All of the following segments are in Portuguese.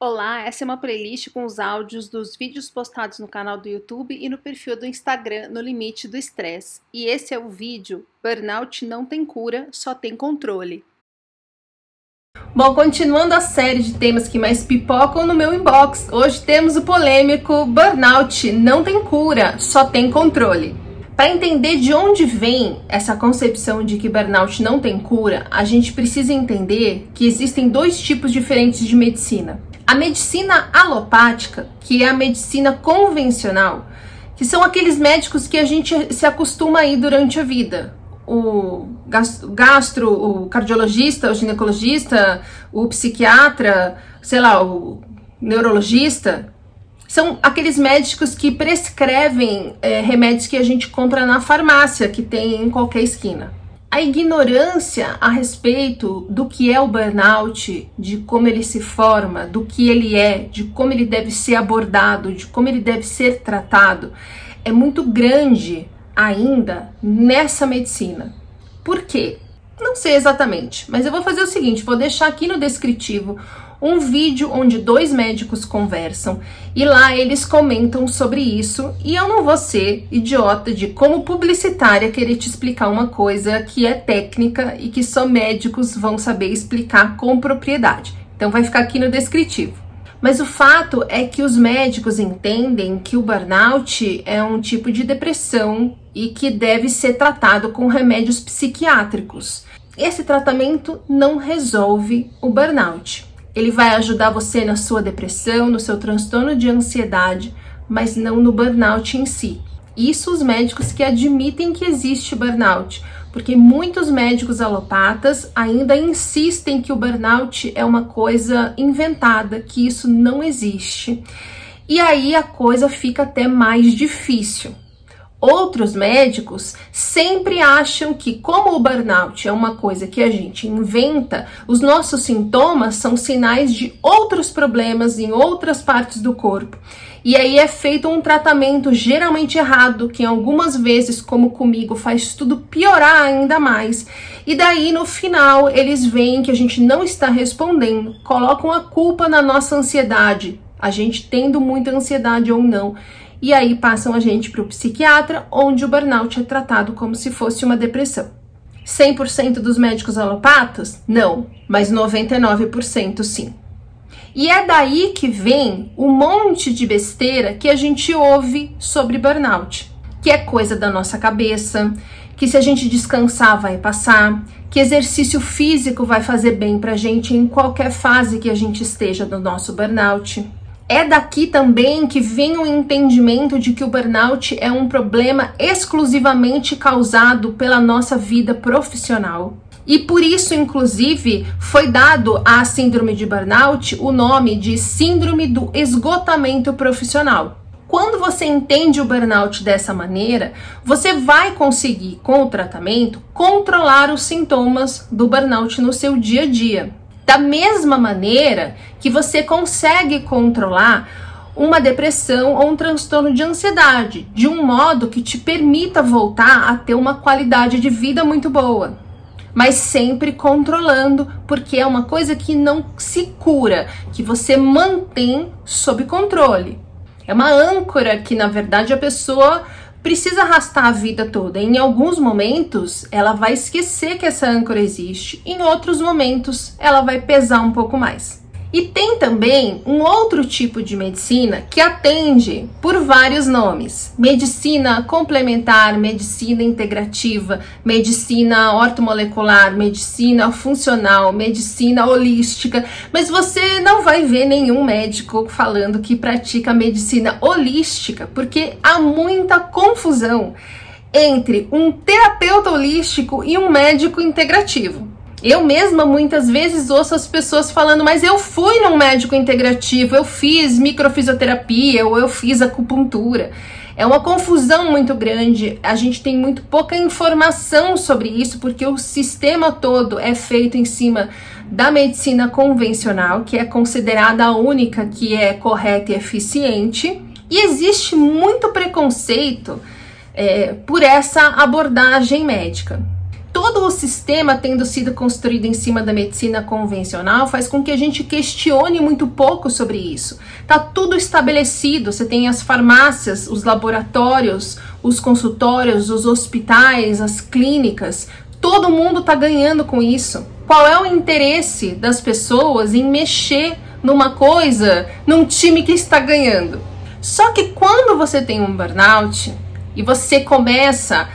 Olá, essa é uma playlist com os áudios dos vídeos postados no canal do YouTube e no perfil do Instagram No Limite do Estresse. E esse é o vídeo Burnout não tem cura, só tem controle. Bom, continuando a série de temas que mais pipocam no meu inbox, hoje temos o polêmico Burnout não tem cura, só tem controle. Para entender de onde vem essa concepção de que burnout não tem cura, a gente precisa entender que existem dois tipos diferentes de medicina. A medicina alopática, que é a medicina convencional, que são aqueles médicos que a gente se acostuma a ir durante a vida. O gastro, o cardiologista, o ginecologista, o psiquiatra, sei lá, o neurologista, são aqueles médicos que prescrevem é, remédios que a gente compra na farmácia, que tem em qualquer esquina a ignorância a respeito do que é o burnout, de como ele se forma, do que ele é, de como ele deve ser abordado, de como ele deve ser tratado, é muito grande ainda nessa medicina. Por quê? Não sei exatamente, mas eu vou fazer o seguinte: vou deixar aqui no descritivo um vídeo onde dois médicos conversam e lá eles comentam sobre isso. E eu não vou ser idiota de, como publicitária, querer te explicar uma coisa que é técnica e que só médicos vão saber explicar com propriedade. Então vai ficar aqui no descritivo. Mas o fato é que os médicos entendem que o burnout é um tipo de depressão e que deve ser tratado com remédios psiquiátricos. Esse tratamento não resolve o burnout. Ele vai ajudar você na sua depressão, no seu transtorno de ansiedade, mas não no burnout em si. Isso os médicos que admitem que existe burnout, porque muitos médicos alopatas ainda insistem que o burnout é uma coisa inventada, que isso não existe. E aí a coisa fica até mais difícil. Outros médicos sempre acham que, como o burnout é uma coisa que a gente inventa, os nossos sintomas são sinais de outros problemas em outras partes do corpo. E aí é feito um tratamento geralmente errado, que algumas vezes, como comigo, faz tudo piorar ainda mais. E daí no final eles veem que a gente não está respondendo, colocam a culpa na nossa ansiedade, a gente tendo muita ansiedade ou não e aí passam a gente para o psiquiatra, onde o burnout é tratado como se fosse uma depressão. 100% dos médicos alopatas? Não, mas 99% sim. E é daí que vem um monte de besteira que a gente ouve sobre burnout, que é coisa da nossa cabeça, que se a gente descansar vai passar, que exercício físico vai fazer bem pra gente em qualquer fase que a gente esteja do nosso burnout. É daqui também que vem o entendimento de que o burnout é um problema exclusivamente causado pela nossa vida profissional. E por isso, inclusive, foi dado à síndrome de burnout o nome de síndrome do esgotamento profissional. Quando você entende o burnout dessa maneira, você vai conseguir, com o tratamento, controlar os sintomas do burnout no seu dia a dia. Da mesma maneira que você consegue controlar uma depressão ou um transtorno de ansiedade, de um modo que te permita voltar a ter uma qualidade de vida muito boa. Mas sempre controlando, porque é uma coisa que não se cura, que você mantém sob controle. É uma âncora que, na verdade, a pessoa precisa arrastar a vida toda. Em alguns momentos, ela vai esquecer que essa âncora existe, em outros momentos, ela vai pesar um pouco mais. E tem também um outro tipo de medicina que atende por vários nomes: medicina complementar, medicina integrativa, medicina ortomolecular, medicina funcional, medicina holística. Mas você não vai ver nenhum médico falando que pratica medicina holística, porque há muita confusão entre um terapeuta holístico e um médico integrativo. Eu mesma muitas vezes ouço as pessoas falando, mas eu fui num médico integrativo, eu fiz microfisioterapia ou eu fiz acupuntura. É uma confusão muito grande, a gente tem muito pouca informação sobre isso, porque o sistema todo é feito em cima da medicina convencional, que é considerada a única que é correta e eficiente, e existe muito preconceito é, por essa abordagem médica. Todo o sistema tendo sido construído em cima da medicina convencional faz com que a gente questione muito pouco sobre isso. Tá tudo estabelecido, você tem as farmácias, os laboratórios, os consultórios, os hospitais, as clínicas, todo mundo tá ganhando com isso. Qual é o interesse das pessoas em mexer numa coisa, num time que está ganhando? Só que quando você tem um burnout e você começa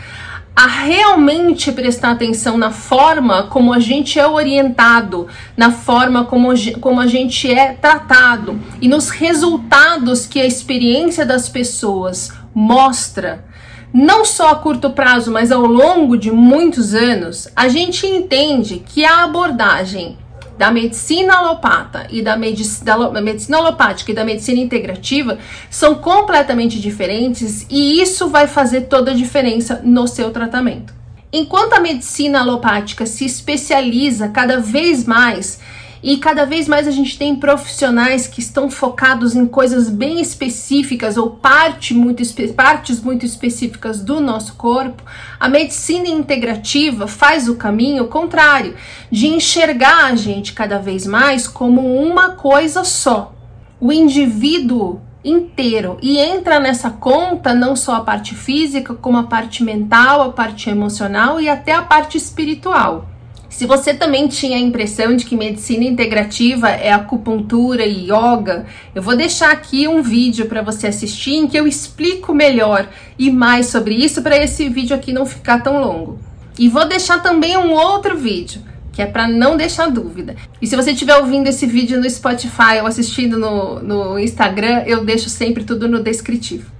a realmente prestar atenção na forma como a gente é orientado, na forma como, como a gente é tratado. E nos resultados que a experiência das pessoas mostra, não só a curto prazo, mas ao longo de muitos anos, a gente entende que a abordagem da medicina alopata e da, medic da medicina alopática e da medicina integrativa são completamente diferentes e isso vai fazer toda a diferença no seu tratamento. Enquanto a medicina alopática se especializa cada vez mais e cada vez mais a gente tem profissionais que estão focados em coisas bem específicas ou parte muito partes muito específicas do nosso corpo. A medicina integrativa faz o caminho contrário, de enxergar a gente cada vez mais como uma coisa só. O indivíduo inteiro e entra nessa conta não só a parte física, como a parte mental, a parte emocional e até a parte espiritual. Se você também tinha a impressão de que medicina integrativa é acupuntura e yoga, eu vou deixar aqui um vídeo para você assistir em que eu explico melhor e mais sobre isso para esse vídeo aqui não ficar tão longo. E vou deixar também um outro vídeo que é para não deixar dúvida. E se você estiver ouvindo esse vídeo no Spotify ou assistindo no, no Instagram, eu deixo sempre tudo no descritivo.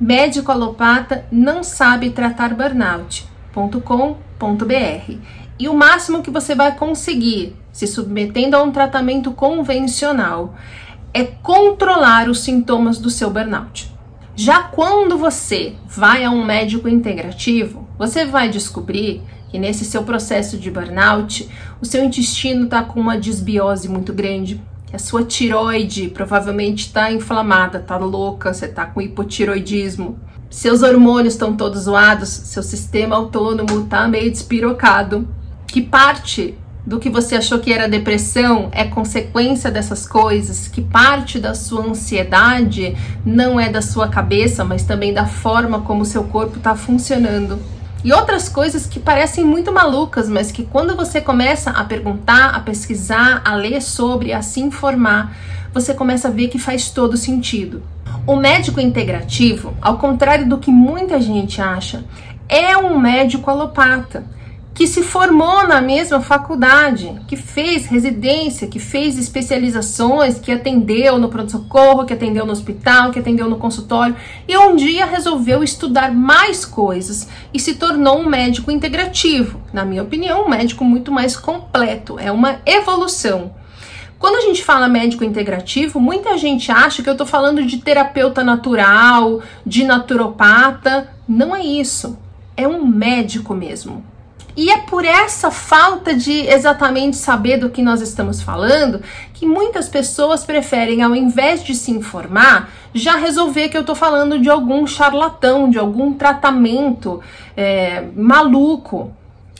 Médico alopata não sabe tratar burnout.com.br e o máximo que você vai conseguir se submetendo a um tratamento convencional é controlar os sintomas do seu burnout. Já quando você vai a um médico integrativo, você vai descobrir que nesse seu processo de burnout, o seu intestino está com uma desbiose muito grande, que a sua tiroide provavelmente está inflamada, está louca, você está com hipotiroidismo, seus hormônios estão todos zoados, seu sistema autônomo está meio despirocado que parte do que você achou que era depressão é consequência dessas coisas, que parte da sua ansiedade não é da sua cabeça, mas também da forma como o seu corpo está funcionando. E outras coisas que parecem muito malucas, mas que quando você começa a perguntar, a pesquisar, a ler sobre, a se informar, você começa a ver que faz todo sentido. O médico integrativo, ao contrário do que muita gente acha, é um médico alopata que se formou na mesma faculdade, que fez residência, que fez especializações, que atendeu no pronto-socorro, que atendeu no hospital, que atendeu no consultório, e um dia resolveu estudar mais coisas e se tornou um médico integrativo. Na minha opinião, um médico muito mais completo, é uma evolução. Quando a gente fala médico integrativo, muita gente acha que eu estou falando de terapeuta natural, de naturopata. Não é isso. É um médico mesmo e é por essa falta de exatamente saber do que nós estamos falando que muitas pessoas preferem, ao invés de se informar, já resolver que eu estou falando de algum charlatão, de algum tratamento é, maluco.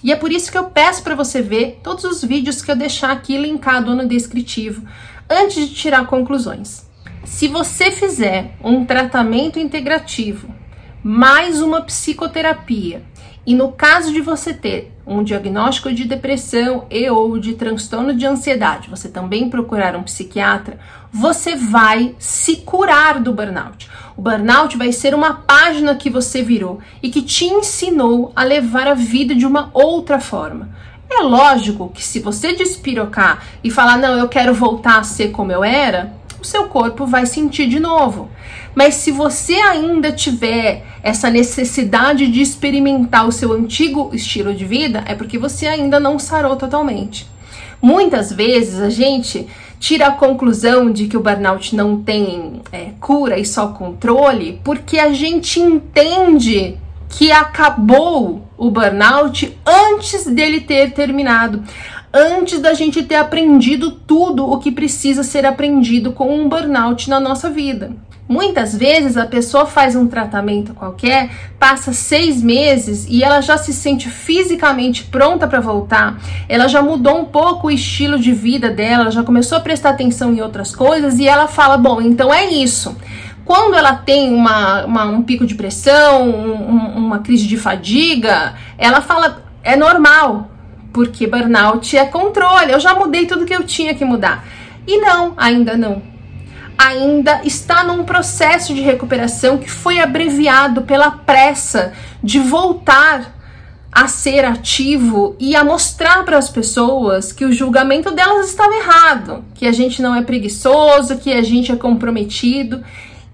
E é por isso que eu peço para você ver todos os vídeos que eu deixar aqui linkado no descritivo antes de tirar conclusões. Se você fizer um tratamento integrativo mais uma psicoterapia e no caso de você ter um diagnóstico de depressão e ou de transtorno de ansiedade, você também procurar um psiquiatra, você vai se curar do burnout. O burnout vai ser uma página que você virou e que te ensinou a levar a vida de uma outra forma. É lógico que se você despirocar e falar, não, eu quero voltar a ser como eu era, o seu corpo vai sentir de novo. Mas se você ainda tiver essa necessidade de experimentar o seu antigo estilo de vida, é porque você ainda não sarou totalmente. Muitas vezes a gente tira a conclusão de que o burnout não tem é, cura e só controle porque a gente entende que acabou o burnout antes dele ter terminado antes da gente ter aprendido tudo o que precisa ser aprendido com um burnout na nossa vida. Muitas vezes a pessoa faz um tratamento qualquer, passa seis meses e ela já se sente fisicamente pronta para voltar, ela já mudou um pouco o estilo de vida dela, já começou a prestar atenção em outras coisas e ela fala: Bom, então é isso. Quando ela tem uma, uma um pico de pressão, um, uma crise de fadiga, ela fala: é normal, porque burnout é controle. Eu já mudei tudo que eu tinha que mudar. E não, ainda não ainda está num processo de recuperação que foi abreviado pela pressa de voltar a ser ativo e a mostrar para as pessoas que o julgamento delas estava errado, que a gente não é preguiçoso, que a gente é comprometido.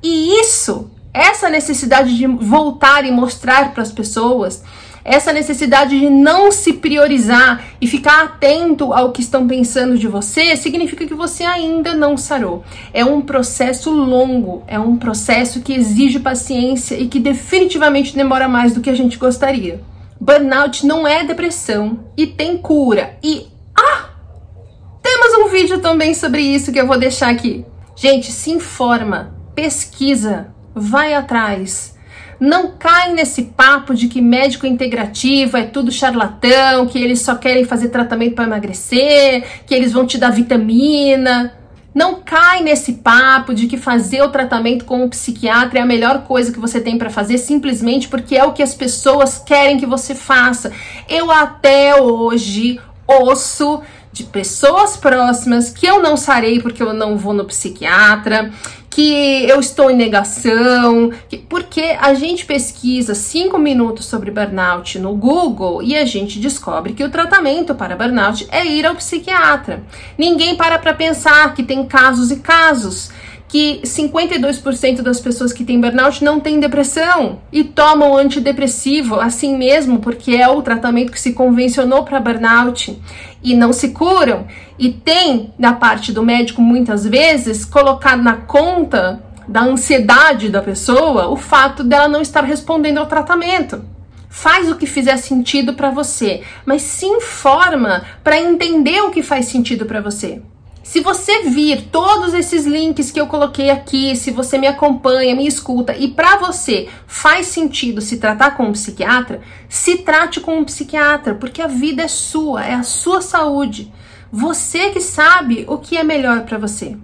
E isso, essa necessidade de voltar e mostrar para as pessoas essa necessidade de não se priorizar e ficar atento ao que estão pensando de você, significa que você ainda não sarou. É um processo longo, é um processo que exige paciência e que definitivamente demora mais do que a gente gostaria. Burnout não é depressão e tem cura. E ah, temos um vídeo também sobre isso que eu vou deixar aqui. Gente, se informa, pesquisa, vai atrás não cai nesse papo de que médico integrativo é tudo charlatão, que eles só querem fazer tratamento para emagrecer, que eles vão te dar vitamina. Não cai nesse papo de que fazer o tratamento com um psiquiatra é a melhor coisa que você tem para fazer simplesmente porque é o que as pessoas querem que você faça. Eu até hoje ouço de pessoas próximas que eu não sarei porque eu não vou no psiquiatra, que eu estou em negação, que, porque a gente pesquisa cinco minutos sobre burnout no Google e a gente descobre que o tratamento para burnout é ir ao psiquiatra. Ninguém para para pensar que tem casos e casos que 52% das pessoas que têm burnout não têm depressão e tomam antidepressivo assim mesmo, porque é o tratamento que se convencionou para burnout e não se curam. E tem, da parte do médico, muitas vezes, colocado na conta da ansiedade da pessoa o fato dela não estar respondendo ao tratamento. Faz o que fizer sentido para você, mas se informa para entender o que faz sentido para você. Se você vir todos esses links que eu coloquei aqui, se você me acompanha, me escuta e para você faz sentido se tratar com um psiquiatra, se trate com um psiquiatra, porque a vida é sua, é a sua saúde. Você que sabe o que é melhor para você.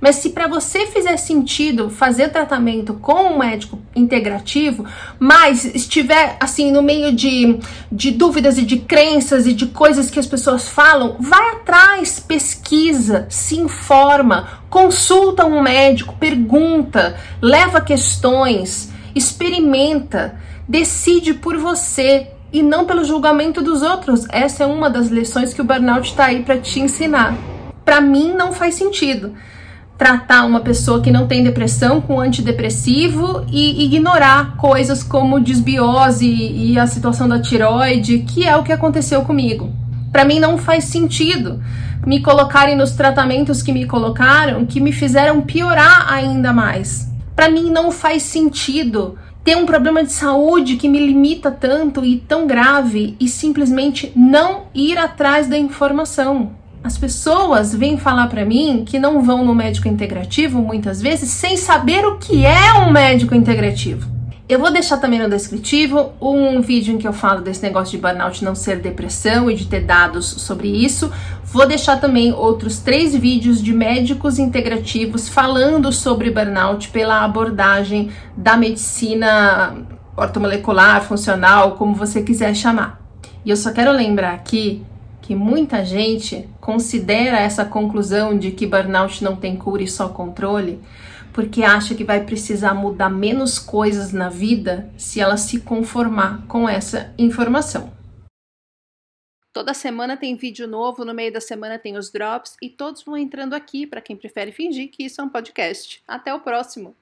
Mas se para você fizer sentido fazer tratamento com um médico integrativo, mas estiver assim no meio de, de dúvidas e de crenças e de coisas que as pessoas falam, vai atrás, pesquisa, se informa, consulta um médico, pergunta, leva questões, experimenta, decide por você e não pelo julgamento dos outros. Essa é uma das lições que o burnout está aí para te ensinar. Para mim não faz sentido tratar uma pessoa que não tem depressão com antidepressivo e ignorar coisas como desbiose e a situação da tiroide, que é o que aconteceu comigo. Para mim não faz sentido me colocarem nos tratamentos que me colocaram, que me fizeram piorar ainda mais. Para mim não faz sentido ter um problema de saúde que me limita tanto e tão grave e simplesmente não ir atrás da informação. As pessoas vêm falar para mim que não vão no médico integrativo muitas vezes sem saber o que é um médico integrativo. Eu vou deixar também no descritivo um vídeo em que eu falo desse negócio de burnout não ser depressão e de ter dados sobre isso. Vou deixar também outros três vídeos de médicos integrativos falando sobre burnout pela abordagem da medicina ortomolecular, funcional, como você quiser chamar. E eu só quero lembrar aqui que muita gente considera essa conclusão de que burnout não tem cura e só controle, porque acha que vai precisar mudar menos coisas na vida se ela se conformar com essa informação. Toda semana tem vídeo novo, no meio da semana tem os drops e todos vão entrando aqui para quem prefere fingir que isso é um podcast. Até o próximo!